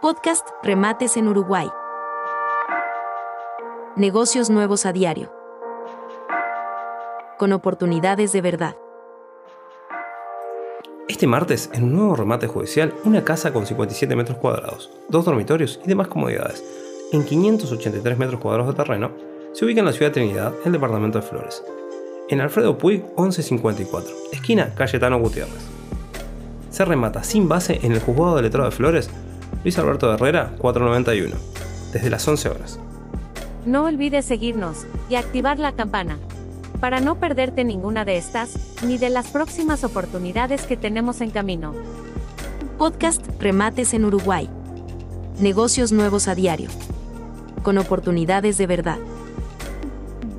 Podcast Remates en Uruguay. Negocios nuevos a diario. Con oportunidades de verdad. Este martes, en un nuevo remate judicial, una casa con 57 metros cuadrados, dos dormitorios y demás comodidades, en 583 metros cuadrados de terreno, se ubica en la ciudad de Trinidad, el departamento de Flores. En Alfredo Puig 1154, esquina Cayetano Gutiérrez. Se remata sin base en el juzgado de letrado de Flores Luis Alberto Herrera, 491, desde las 11 horas. No olvides seguirnos y activar la campana para no perderte ninguna de estas ni de las próximas oportunidades que tenemos en camino. Podcast Remates en Uruguay. Negocios nuevos a diario. Con oportunidades de verdad.